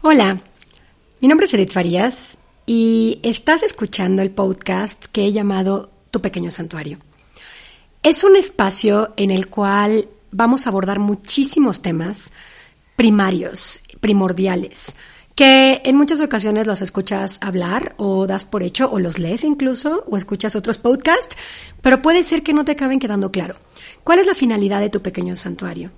Hola, mi nombre es Edith Farías y estás escuchando el podcast que he llamado Tu pequeño santuario. Es un espacio en el cual vamos a abordar muchísimos temas primarios, primordiales, que en muchas ocasiones los escuchas hablar o das por hecho o los lees incluso o escuchas otros podcasts, pero puede ser que no te acaben quedando claro. ¿Cuál es la finalidad de tu pequeño santuario?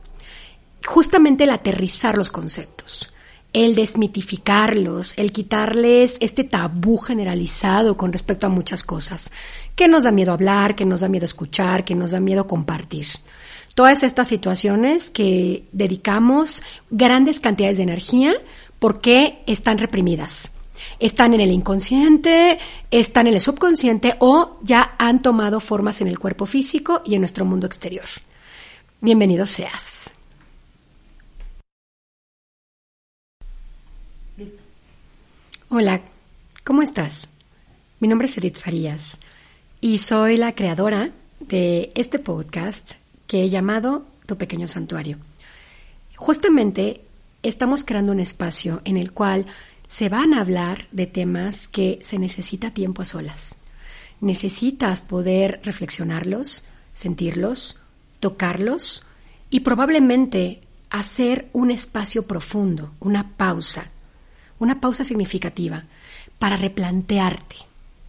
Justamente el aterrizar los conceptos el desmitificarlos, el quitarles este tabú generalizado con respecto a muchas cosas, que nos da miedo hablar, que nos da miedo escuchar, que nos da miedo compartir. Todas estas situaciones que dedicamos grandes cantidades de energía porque están reprimidas. Están en el inconsciente, están en el subconsciente o ya han tomado formas en el cuerpo físico y en nuestro mundo exterior. Bienvenido seas. Hola, ¿cómo estás? Mi nombre es Edith Farías y soy la creadora de este podcast que he llamado Tu pequeño santuario. Justamente estamos creando un espacio en el cual se van a hablar de temas que se necesita tiempo a solas. Necesitas poder reflexionarlos, sentirlos, tocarlos y probablemente hacer un espacio profundo, una pausa una pausa significativa para replantearte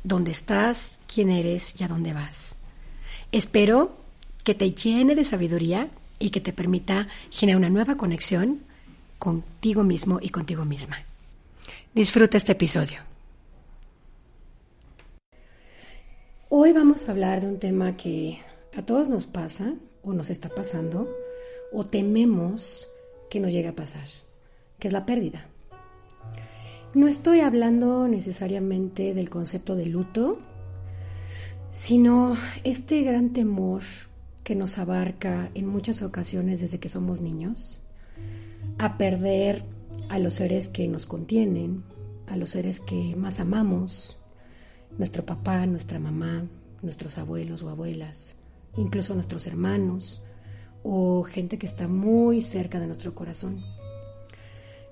dónde estás, quién eres y a dónde vas. Espero que te llene de sabiduría y que te permita generar una nueva conexión contigo mismo y contigo misma. Disfruta este episodio. Hoy vamos a hablar de un tema que a todos nos pasa o nos está pasando o tememos que nos llegue a pasar, que es la pérdida. No estoy hablando necesariamente del concepto de luto, sino este gran temor que nos abarca en muchas ocasiones desde que somos niños, a perder a los seres que nos contienen, a los seres que más amamos, nuestro papá, nuestra mamá, nuestros abuelos o abuelas, incluso nuestros hermanos o gente que está muy cerca de nuestro corazón.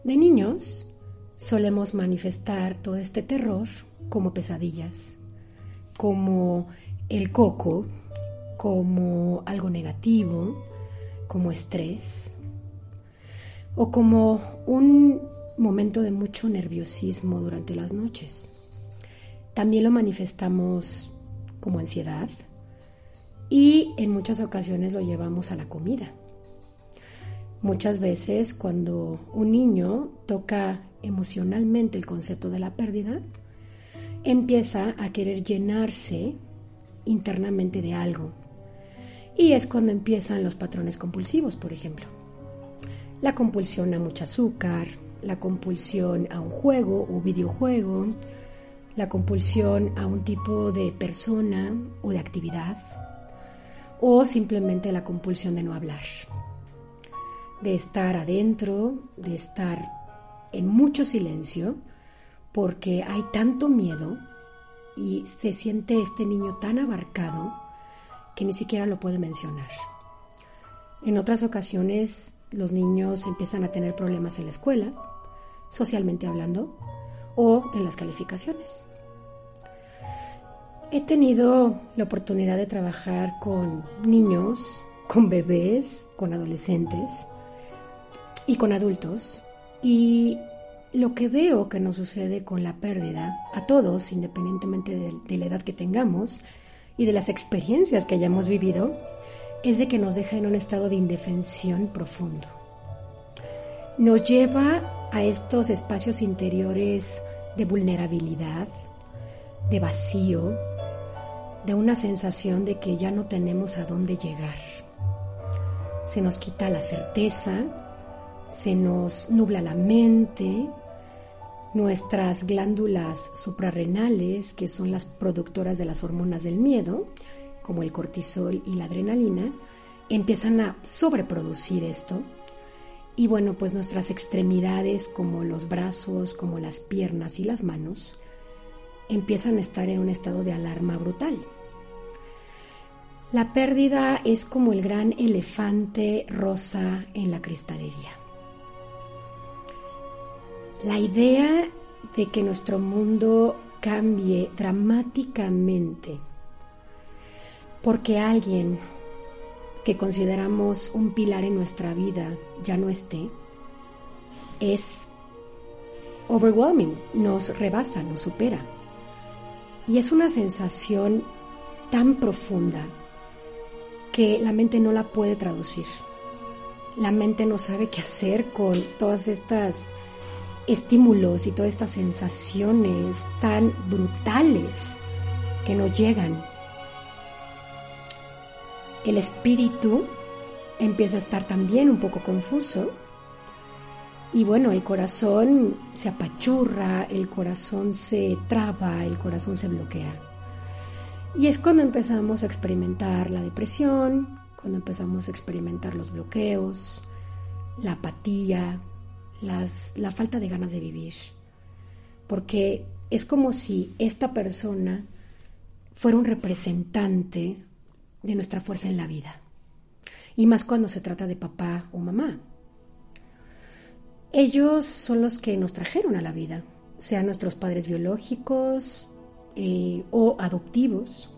De niños, solemos manifestar todo este terror como pesadillas, como el coco, como algo negativo, como estrés, o como un momento de mucho nerviosismo durante las noches. También lo manifestamos como ansiedad y en muchas ocasiones lo llevamos a la comida. Muchas veces cuando un niño toca emocionalmente el concepto de la pérdida, empieza a querer llenarse internamente de algo. Y es cuando empiezan los patrones compulsivos, por ejemplo. La compulsión a mucho azúcar, la compulsión a un juego o videojuego, la compulsión a un tipo de persona o de actividad, o simplemente la compulsión de no hablar, de estar adentro, de estar en mucho silencio porque hay tanto miedo y se siente este niño tan abarcado que ni siquiera lo puede mencionar. En otras ocasiones los niños empiezan a tener problemas en la escuela, socialmente hablando, o en las calificaciones. He tenido la oportunidad de trabajar con niños, con bebés, con adolescentes y con adultos y lo que veo que nos sucede con la pérdida, a todos, independientemente de, la edad que tengamos y de las experiencias que hayamos vivido, es de que nos deja en un estado de indefensión profundo. Nos lleva a estos espacios interiores de vulnerabilidad, de vacío, de una sensación de que ya no tenemos a dónde llegar. Se nos quita la certeza, se nos nubla la mente, nuestras glándulas suprarrenales, que son las productoras de las hormonas del miedo, como el cortisol y la adrenalina, empiezan a sobreproducir esto. Y bueno, pues nuestras extremidades, como los brazos, como las piernas y las manos, empiezan a estar en un estado de alarma brutal. La pérdida es como el gran elefante rosa en la cristalería La idea de que nuestro mundo cambie dramáticamente porque alguien que consideramos un pilar en nuestra vida ya no esté, es overwhelming, nos rebasa, nos supera. Y es una sensación tan profunda que la mente no la puede traducir. La mente no sabe qué hacer con todas estas estímulos y todas estas sensaciones tan brutales que nos llegan. El espíritu empieza a estar también un poco confuso y bueno, el corazón se apachurra, el corazón se traba, el corazón se bloquea. Y es cuando empezamos a experimentar la depresión, cuando empezamos a experimentar los bloqueos, la apatía, la falta de ganas de vivir. Porque es como si esta persona fuera un representante de nuestra fuerza en la vida. Y más cuando se trata de papá o mamá. Ellos son los que nos trajeron a la vida, sean nuestros padres biológicos eh, o adoptivos.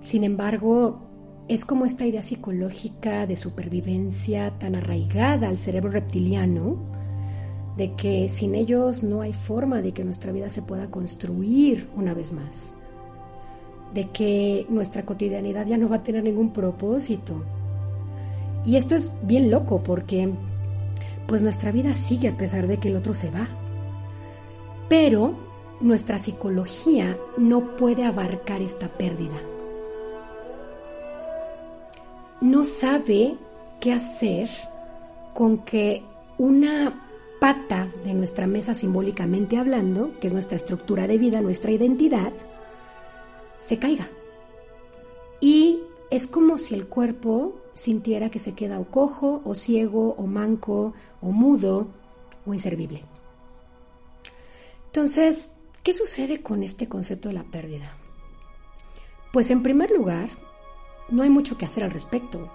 Sin embargo, es como esta idea psicológica de supervivencia tan arraigada al cerebro reptiliano, de que sin ellos no hay forma de que nuestra vida se pueda construir una vez más, de que nuestra cotidianidad ya no va a tener ningún propósito. Y esto es bien loco porque pues nuestra vida sigue a pesar de que el otro se va. Pero nuestra psicología no puede abarcar esta pérdida no sabe qué hacer con que una pata de nuestra mesa simbólicamente hablando, que es nuestra estructura de vida, nuestra identidad, se caiga. Y es como si el cuerpo sintiera que se queda o cojo, o ciego, o manco, o mudo, o inservible. Entonces, ¿qué sucede con este concepto de la pérdida? Pues en primer lugar, no hay mucho que hacer al respecto.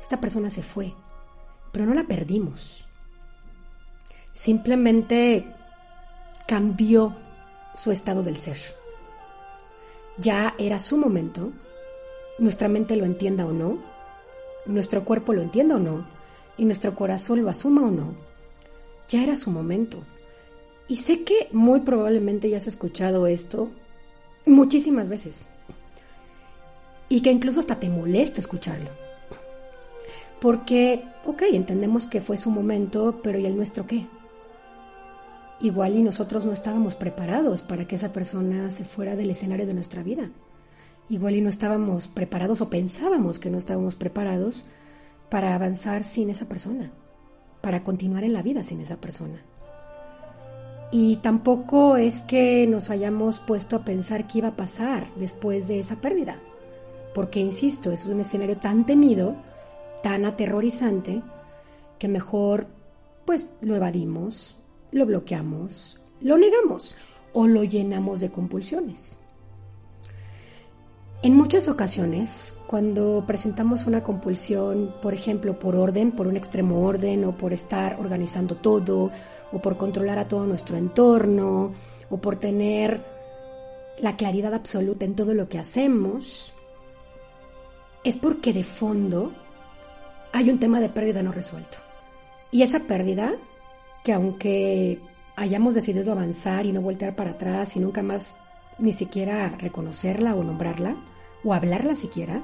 Esta persona se fue, pero no la perdimos. Simplemente cambió su estado del ser. Ya era su momento, nuestra mente lo entienda o no, nuestro cuerpo lo entienda o no, y nuestro corazón lo asuma o no, ya era su momento. Y sé que muy probablemente ya has escuchado esto muchísimas veces y que incluso hasta te molesta escucharlo. Porque, ok, entendemos que fue su momento, pero ¿y el nuestro qué? Igual y nosotros no estábamos preparados para que esa persona se fuera del escenario de nuestra vida. Igual y no estábamos preparados o pensábamos que no estábamos preparados para avanzar sin esa persona, para continuar en la vida sin esa persona. Y tampoco es que nos hayamos puesto a pensar qué iba a pasar después de esa pérdida porque, insisto, es un escenario tan temido, tan aterrorizante, que mejor pues lo evadimos, lo bloqueamos, lo negamos o lo llenamos de compulsiones. En muchas ocasiones, cuando presentamos una compulsión, por ejemplo, por orden, por un extremo orden, o por estar organizando todo, o por controlar a todo nuestro entorno, o por tener la claridad absoluta en todo lo que hacemos, es porque de fondo hay un tema de pérdida no resuelto. Y esa pérdida, que aunque hayamos decidido avanzar y no voltear para atrás y nunca más ni siquiera reconocerla o nombrarla, o hablarla siquiera,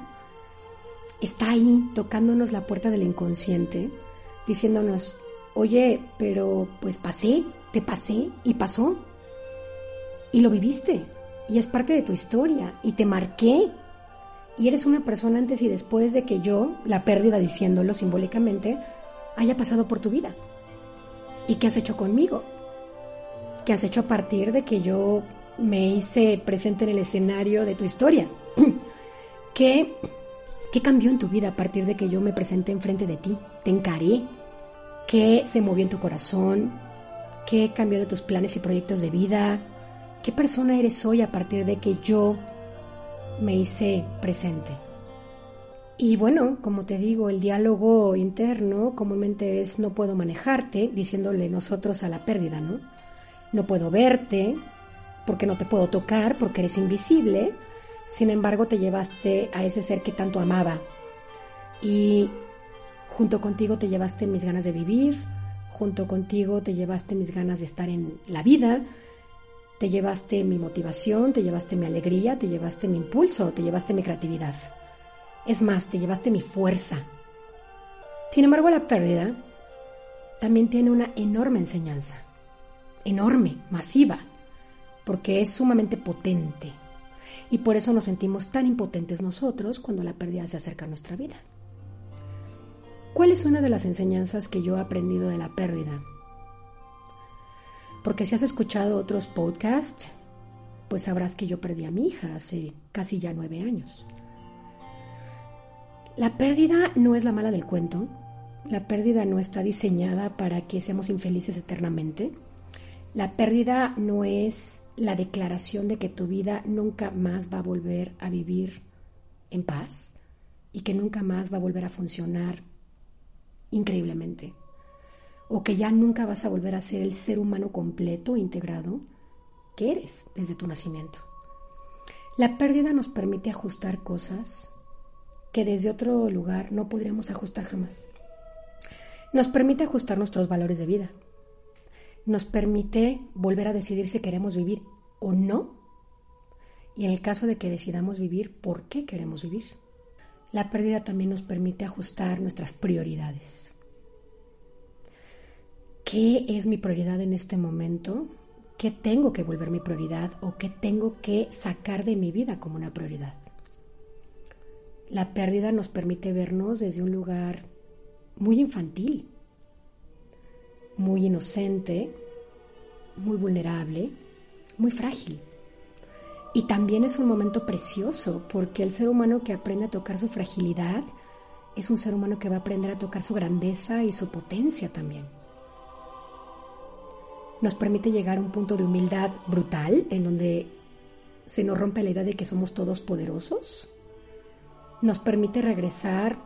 está ahí tocándonos la puerta del inconsciente, diciéndonos, oye, pero pues pasé, te pasé y pasó. Y lo viviste, y es parte de tu historia, y te marqué, y eres una persona antes y después de que yo, la pérdida diciéndolo simbólicamente, haya pasado por tu vida. ¿Y qué has hecho conmigo? ¿Qué has hecho a partir de que yo me hice presente en el escenario de tu historia? ¿Qué, ¿Qué cambió en tu vida a partir de que yo me presenté enfrente de ti? ¿Te encaré? ¿Qué se movió en tu corazón? ¿Qué cambió de tus planes y proyectos de vida? ¿Qué persona eres hoy a partir de que yo me hice presente. Y bueno, como te digo, el diálogo interno comúnmente es no puedo manejarte, diciéndole nosotros a la pérdida, ¿no? No puedo verte, porque no te puedo tocar, porque eres invisible. Sin embargo, te llevaste a ese ser que tanto amaba. Y junto contigo te llevaste mis ganas de vivir, junto contigo te llevaste mis ganas de estar en la vida, te llevaste mi motivación, te llevaste mi alegría, te llevaste mi impulso, te llevaste mi creatividad. Es más, te llevaste mi fuerza. Sin embargo, la pérdida también tiene una enorme enseñanza. Enorme, masiva, porque es sumamente potente. Y por eso nos sentimos tan impotentes nosotros cuando la pérdida se acerca a nuestra vida. ¿Cuál es una de las enseñanzas que yo he aprendido de la pérdida? Porque si has escuchado otros podcasts, pues sabrás que yo perdí a mi hija hace casi ya nueve años. La pérdida no es la mala del cuento. La pérdida no está diseñada para que seamos infelices eternamente. La pérdida no es la declaración de que tu vida nunca más va a volver a vivir en paz y que nunca más va a volver a funcionar increíblemente. O que ya nunca vas a volver a ser el ser humano completo, integrado, que eres desde tu nacimiento. La pérdida nos permite ajustar cosas que desde otro lugar no podríamos ajustar jamás. Nos permite ajustar nuestros valores de vida. Nos permite volver a decidir si queremos vivir o no. Y en el caso de que decidamos vivir, ¿por qué queremos vivir? La pérdida también nos permite ajustar nuestras prioridades. ¿Qué es mi prioridad en este momento? ¿Qué tengo que volver mi prioridad o qué tengo que sacar de mi vida como una prioridad? La pérdida nos permite vernos desde un lugar muy infantil, muy inocente, muy vulnerable, muy frágil. Y también es un momento precioso porque el ser humano que aprende a tocar su fragilidad es un ser humano que va a aprender a tocar su grandeza y su potencia también. Nos permite llegar a un punto de humildad brutal en donde se nos rompe la idea de que somos todos poderosos. Nos permite regresar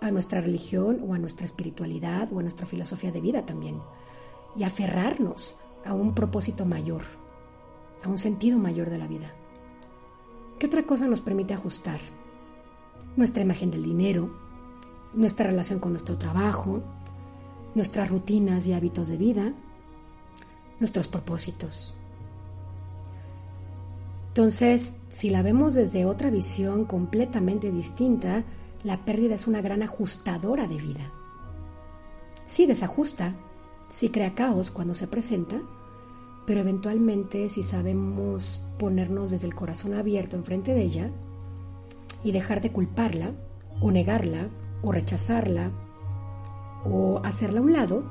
a nuestra religión o a nuestra espiritualidad o a nuestra filosofía de vida también y aferrarnos a un propósito mayor, a un sentido mayor de la vida. ¿Qué otra cosa nos permite ajustar? Nuestra imagen del dinero, nuestra relación con nuestro trabajo, nuestras rutinas y hábitos de vida, nuestros propósitos. Entonces, si la vemos desde otra visión completamente distinta, la pérdida es una gran ajustadora de vida. Sí desajusta, sí crea caos cuando se presenta, pero eventualmente si sabemos ponernos desde el corazón abierto enfrente de ella y dejar de culparla o negarla o rechazarla o hacerla a un lado,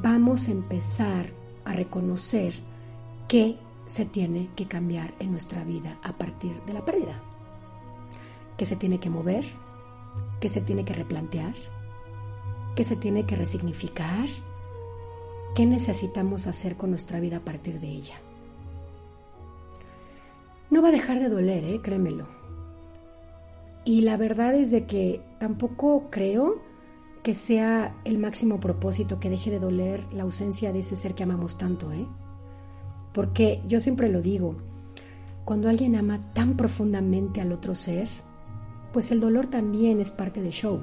vamos a empezar a reconocer qué se tiene que cambiar en nuestra vida a partir de la pérdida, que se tiene que mover, que se tiene que replantear, que se tiene que resignificar, ¿Qué necesitamos hacer con nuestra vida a partir de ella? No va a dejar de doler, ¿eh? créemelo. Y la verdad es de que tampoco creo que sea el máximo propósito que deje de doler la ausencia de ese ser que amamos tanto, ¿eh? Porque yo siempre lo digo, cuando alguien ama tan profundamente al otro ser, pues el dolor también es parte del show.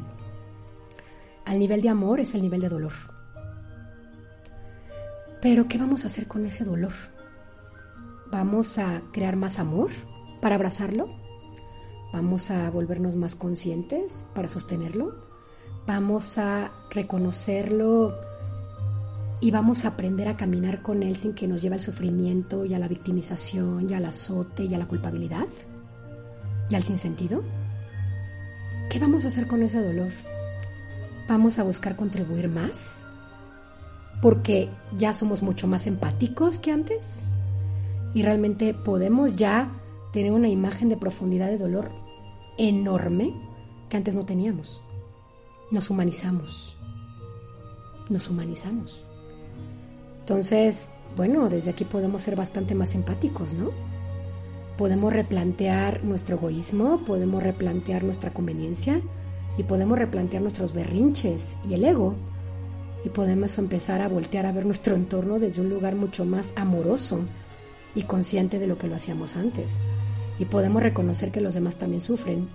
Al nivel de amor es el nivel de dolor. Pero ¿qué vamos a hacer con ese dolor? ¿Vamos a crear más amor para abrazarlo? ¿Vamos a volvernos más conscientes para sostenerlo? ¿Vamos a reconocerlo y vamos a aprender a caminar con él sin que nos lleve al sufrimiento y a la victimización y al azote y a la culpabilidad? ¿Y al sinsentido? ¿Qué vamos a hacer con ese dolor? ¿Vamos a buscar contribuir más? porque ya somos mucho más empáticos que antes y realmente podemos ya tener una imagen de profundidad de dolor enorme que antes no teníamos. Nos humanizamos, nos humanizamos. Entonces, bueno, desde aquí podemos ser bastante más empáticos, ¿no? podemos replantear nuestro egoísmo, podemos replantear nuestra conveniencia y podemos replantear nuestros berrinches y el ego y podemos empezar a voltear a ver nuestro entorno desde un lugar mucho más amoroso y consciente de lo que lo hacíamos antes. Y podemos reconocer que los demás también sufren,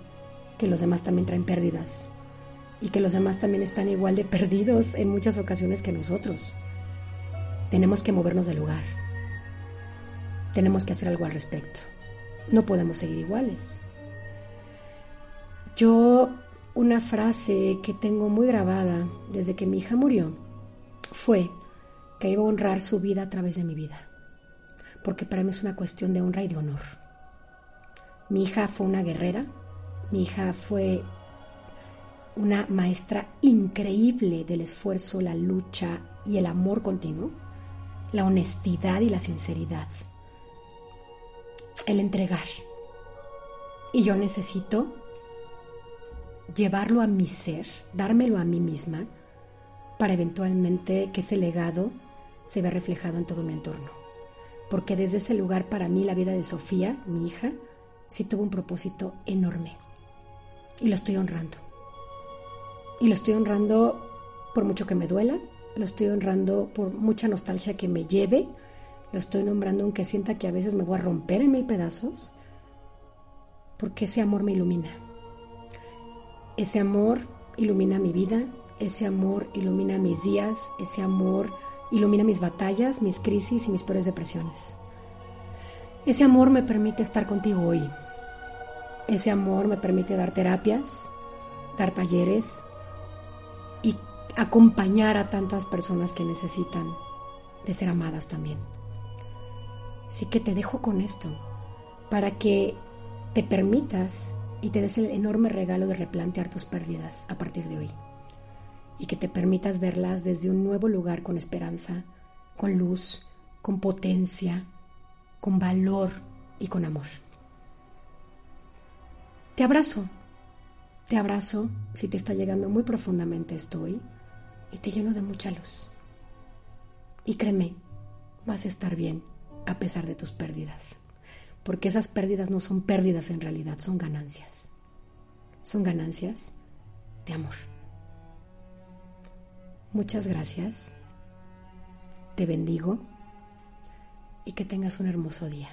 que los demás también traen pérdidas y que los demás también están igual de perdidos en muchas ocasiones que nosotros. Tenemos que movernos del lugar. Tenemos que hacer algo al respecto. No podemos seguir iguales. Yo una frase que tengo muy grabada desde que mi hija murió fue que iba a honrar su vida a través de mi vida, porque para mí es una cuestión de honra y de honor. Mi hija fue una guerrera, mi hija fue una maestra increíble del esfuerzo, la lucha y el amor continuo, la honestidad y la sinceridad, el entregar. Y yo necesito llevarlo a mi ser, dármelo a mí misma, para eventualmente que ese legado se vea reflejado en todo mi entorno. Porque desde ese lugar para mí la vida de Sofía, mi hija, sí tuvo un propósito enorme. Y lo estoy honrando. Y lo estoy honrando por mucho que me duela, lo estoy honrando por mucha nostalgia que me lleve, lo estoy nombrando aunque sienta que a veces me voy a romper en mil pedazos, porque ese amor me ilumina. Ese amor ilumina mi vida, ese amor ilumina mis días, ese amor ilumina mis batallas, mis crisis y mis peores depresiones. Ese amor me permite estar contigo hoy. Ese amor me permite dar terapias, dar talleres acompañar a tantas personas que necesitan de ser amadas también. Así que te dejo con esto para que te permitas y te des el enorme regalo de replantear tus pérdidas a partir de hoy y que te permitas verlas desde un nuevo lugar con esperanza, con luz, con potencia, con valor y con amor. Te abrazo, te abrazo si te está llegando muy profundamente estoy y te lleno de mucha luz. Y créeme, vas a estar bien a pesar de tus pérdidas porque esas pérdidas no son pérdidas en realidad, son ganancias. Son ganancias de amor. Muchas gracias, te bendigo y que tengas un hermoso día.